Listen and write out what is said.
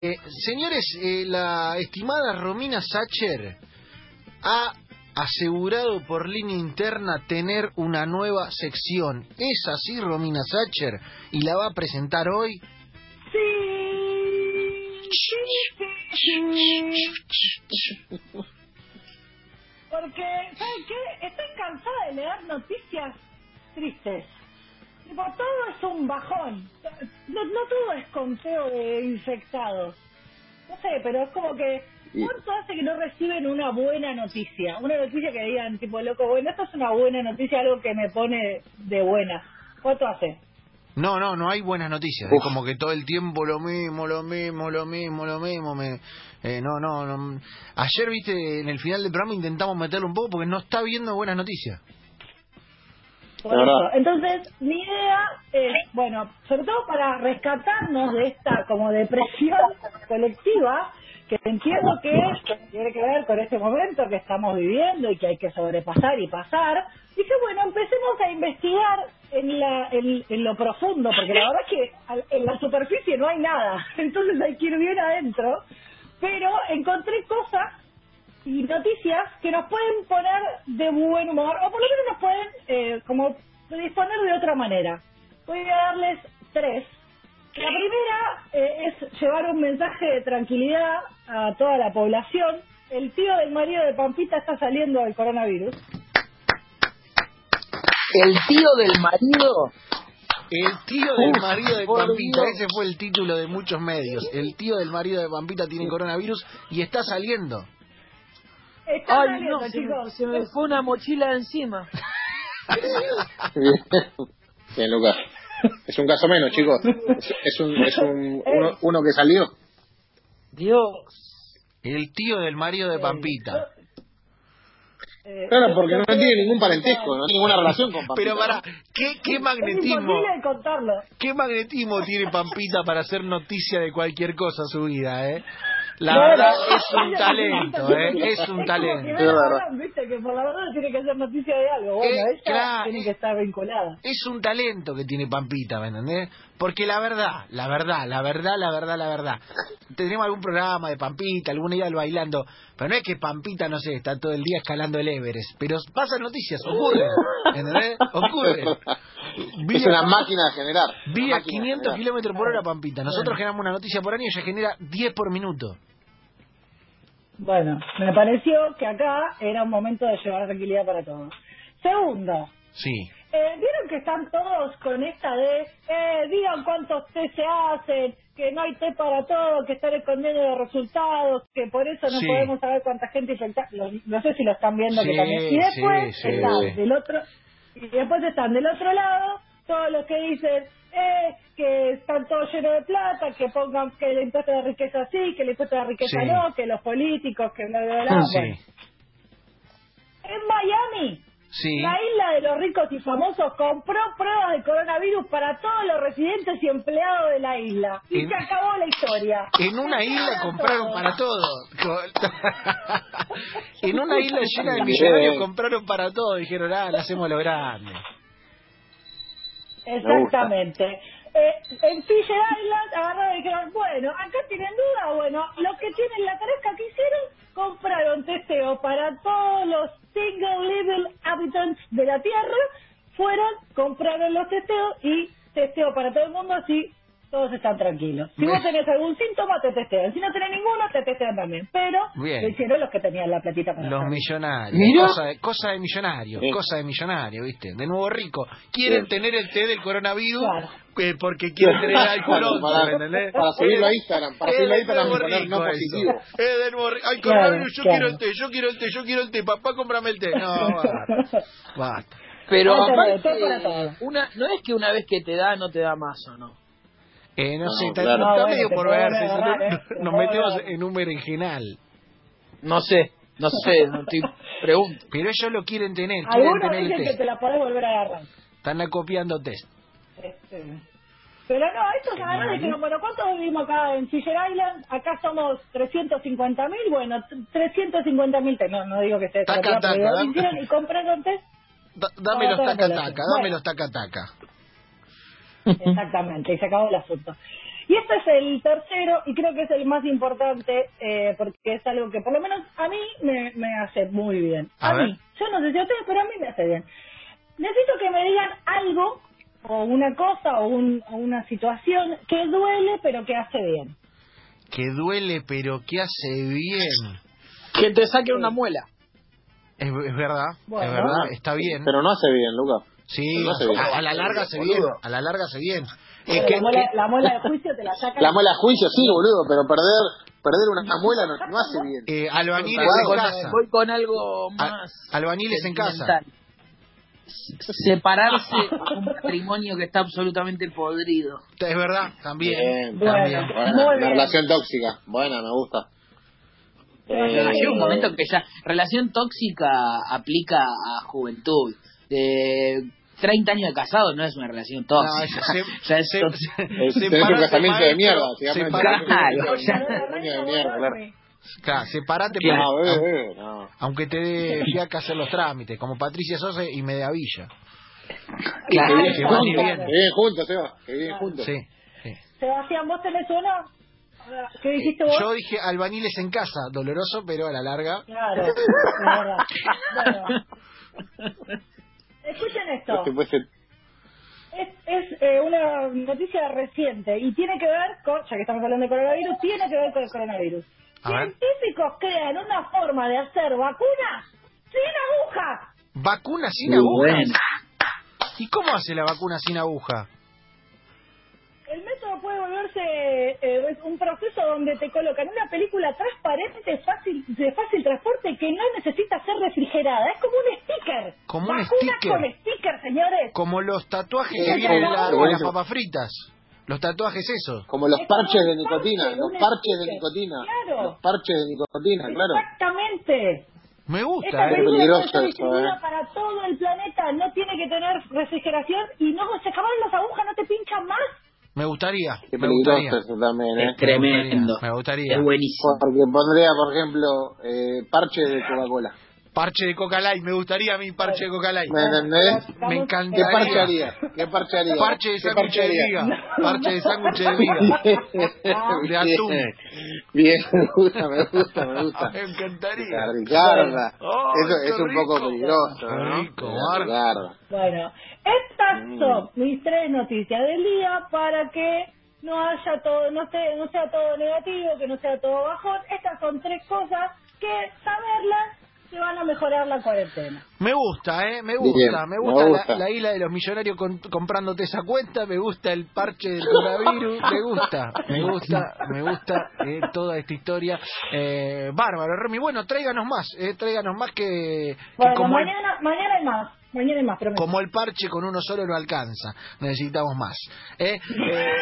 Eh, señores, eh, la estimada Romina Sacher ha asegurado por línea interna tener una nueva sección. ¿Es así, Romina Sacher? ¿Y la va a presentar hoy? Sí. Porque, ¿saben qué? Estoy cansada de leer noticias tristes. Tipo, todo es un bajón. No, no todo es conteo de infectados. No sé, pero es como que... ¿Cuánto hace que no reciben una buena noticia? Una noticia que digan, tipo, loco, bueno, esto es una buena noticia, algo que me pone de buena. ¿Cuánto hace? No, no, no hay buenas noticias. Es como que todo el tiempo lo mismo, lo mismo, lo mismo, lo mismo. Me, eh, no, no, no. Ayer, viste, en el final del programa intentamos meterlo un poco porque no está viendo buenas noticias. Por eso. Entonces, mi idea es, bueno, sobre todo para rescatarnos de esta como depresión colectiva, que entiendo que tiene que ver con este momento que estamos viviendo y que hay que sobrepasar y pasar, dije, bueno, empecemos a investigar en, la, en, en lo profundo, porque la verdad es que en la superficie no hay nada, entonces hay que ir bien adentro, pero encontré cosas y noticias que nos pueden poner de buen humor, o por lo menos nos pueden eh, como disponer de otra manera. Voy a darles tres. La primera eh, es llevar un mensaje de tranquilidad a toda la población. El tío del marido de Pampita está saliendo del coronavirus. El tío del marido. El tío del Uf, marido de Pampita, ese fue el título de muchos medios. El tío del marido de Pampita tiene coronavirus y está saliendo. Está Ay, saliendo, no, se me, chicos. se me fue una mochila encima. Bien, Lucas. Es un caso menos, chicos. Es, es un, es un uno, uno que salió. Dios. El tío del marido de Pampita. Eh, Claro, porque no tiene ningún parentesco, no tiene ninguna relación con Pampita. Pero para. ¿qué, qué magnetismo? ¿Qué magnetismo tiene Pampita para hacer noticia de cualquier cosa su vida, eh? La Claro. verdad es un talento, eh. Es un talento. Es viste, que por la verdad tiene que hacer noticia de algo. Bueno, Eh, ella claro. tiene que estar vinculada. Es un talento que tiene Pampita, ¿me entendés? Porque la verdad, la verdad, la verdad, la verdad, la verdad. Tenemos algún programa de Pampita, alguna idea bailando, pero no es que Pampita, no sé, está todo el día escalando el Everest, pero pasan noticias, ocurren, ¿entendés? Ocurren. Es una máquina de generar. Vía Una máquina de 500 generar. kilómetros por hora Pampita. Nosotros generamos una noticia por año y ella genera 10 por minuto. Bueno, me pareció que acá era un momento de llevar tranquilidad para todos. Segundo, Sí. eh, ¿vieron que están todos con esta de, eh, digan cuántos test se hacen, que no hay test para todo, que están escondiendo los resultados, que por eso no Sí. podemos saber cuánta gente infectada? Lo- No sé si lo están viendo Sí, que también. Y después sí, están del otro, y después están del otro lado todos los que dicen eh, que están todos llenos de plata, que pongan que el impuesto de riqueza sí, que el impuesto de riqueza Sí. no, que los políticos, que bla, bla, bla. Sí. Bueno, en Miami, Sí. la isla de los ricos y famosos compró pruebas de coronavirus para todos los residentes y empleados de la isla. Y En- se acabó la historia. En una isla compraron todos. para todo. en una isla llena de millonarios compraron para todo. Dijeron, ah, la hacemos lo grande. Exactamente. Eh, en Fisher Island agarraron dijeron, bueno, acá tienen duda, bueno, los que tienen la tarefa que hicieron, compraron testeo para todos los single level habitants de la Tierra, fueron, compraron los testeos y testeo para todo el mundo, así todos están tranquilos. Si vos tenés algún síntoma, te testean. Si no tenés ninguno, te testean también. Pero Bien. lo hicieron los que tenían la platita para Los millonarios. Mira. Cosa de, cosa de millonarios. Sí. Cosa de millonarios, ¿viste? De nuevo rico. Quieren Sí. tener el té del coronavirus Claro. eh, porque quieren tener alcohol. Claro, para- para subirlo a Instagram, para subirlo a Instagram y poner no positivo. Es de nuevo rico. Ay, Claro, coronavirus, yo claro. quiero el té, yo quiero el té, yo quiero el té. Papá, cómprame el té. No, basta. Basta. Pero aparte, todo para todo. una, no es que una vez que te da, no te da más, ¿o no? Eh, no, No, sé, está, claro. está No, bueno, medio te por verse. agarrar, ¿eh? Nos, Te metemos agarrar. en un berenjenal. No sé, no sé, no estoy pregunto. Pero ellos lo quieren tener, quieren el dicen que test. te la podés volver a agarrar. Están acopiando test. Este, Pero no, estos agarraron y dijeron, bueno, ¿cuántos vivimos acá en Fisher Island? Acá somos 350 mil, bueno, 350 mil, no, no digo que sea Taca, taca, hicieron y compraron test. Da- dame los toda la taca población. taca, dame los taca taca. Exactamente, y se acabó el asunto. Y este es el tercero y creo que es el más importante eh, porque es algo que por lo menos a mí me, me hace muy bien. A A, ver. mí. Yo no sé si a ustedes, pero a mí me hace bien. Necesito que me digan algo o una cosa o, un, o una situación que duele pero que hace bien. Que duele, pero que hace bien. Que te saquen una muela. Es, es verdad, Bueno. es verdad, está bien. Pero no hace bien, Luca. Sí, no a, a la larga hace bien, a la larga hace bien. Eh, que- la, muela, que- la muela de juicio te la sacan. La muela a juicio, sí, boludo, pero perder perder una muela no, no hace bien. eh, en con, casa. voy con algo A- más. albañiles en casa. Separarse de un matrimonio que está absolutamente podrido. Es verdad, también. Bien, Bueno, también. Buena, Muy una bien. relación tóxica. Buena, me gusta. Llega Eh, un momento que ya relación tóxica aplica a juventud. De 30 años de casado no es una relación No, tóxica. se- Ya es se- tóxica. Es- separate, tenés un casamiento de mierda. Claro, claro. Claro, separate, Claro. No, bebé, no. aunque te dé fiaca hacer los trámites, como Patricia Sosa y Mediavilla. Claro, Que viven que van y juntos, Seba, que viven juntos. Sí, sí. Sebastián, ¿vos tenés uno? ¿Qué dijiste vos? Yo dije albañiles en casa, doloroso, pero a la larga. Claro, es verdad. Bueno, escuchen esto. Este puede ser- Es, es eh, una noticia reciente y tiene que ver con, ya que estamos hablando de coronavirus, tiene que ver con el coronavirus. A ver. Científicos crean una forma de hacer vacunas sin aguja. Vacuna sin Muy aguja. bueno. ¿Y cómo hace la vacuna sin aguja? Volverse eh, es un proceso donde te colocan una película transparente, fácil de fácil transporte que no necesita ser refrigerada. Es como un sticker. Como un sticker. con sticker, señores. Como los tatuajes Sí, que vienen en, la- como- en las papas fritas. Los tatuajes esos. Como los Es como parches de un nicotina, parche, los parches de nicotina. Claro. Los parches de nicotina, claro. Exactamente. Me gusta, Esta ¿eh? película peligroso eso, ¿eh? para todo el planeta, no tiene que tener refrigeración y no se acabaron las agujas, no te pinchan más. Me gustaría. Qué me peligroso gustaría. eso también, ¿eh? Es tremendo. Me gustaría. Es buenísimo. Porque pondría, por ejemplo, eh, parche de Coca-Cola. Parche de Coca Light, me gustaría a mí parche de Coca Light. ¿Me entendés? Me ¿Qué encantaría. parche haría? ¿Qué parche haría? Parche de ¿Qué sándwich parche de. Parche de sándwich de viga. De atún. Bien, me gusta, me gusta, me gusta. Me encantaría. La Ricarda. Oh, Eso qué es un rico. poco peligroso, Qué ¿no? rico. Ricarda. Bueno, estas Mm. son mis tres noticias del día para que no haya todo, no, se, no sea todo negativo, que no sea todo bajón. Estas son tres cosas que saberlas te van a mejorar la cuarentena. Me gusta, ¿eh? Me gusta, Bien, me me gusta. La, la isla de los millonarios con- comprándote esa cuenta, me gusta el parche del coronavirus, me gusta, me gusta, me gusta eh, toda esta historia. Eh, bárbaro, Remy, bueno, tráiganos más, eh, tráiganos más que, que Bueno, como, el, mañana, mañana hay más, mañana hay más, prometo. como el parche con uno solo no alcanza, necesitamos más. ¿eh? Eh,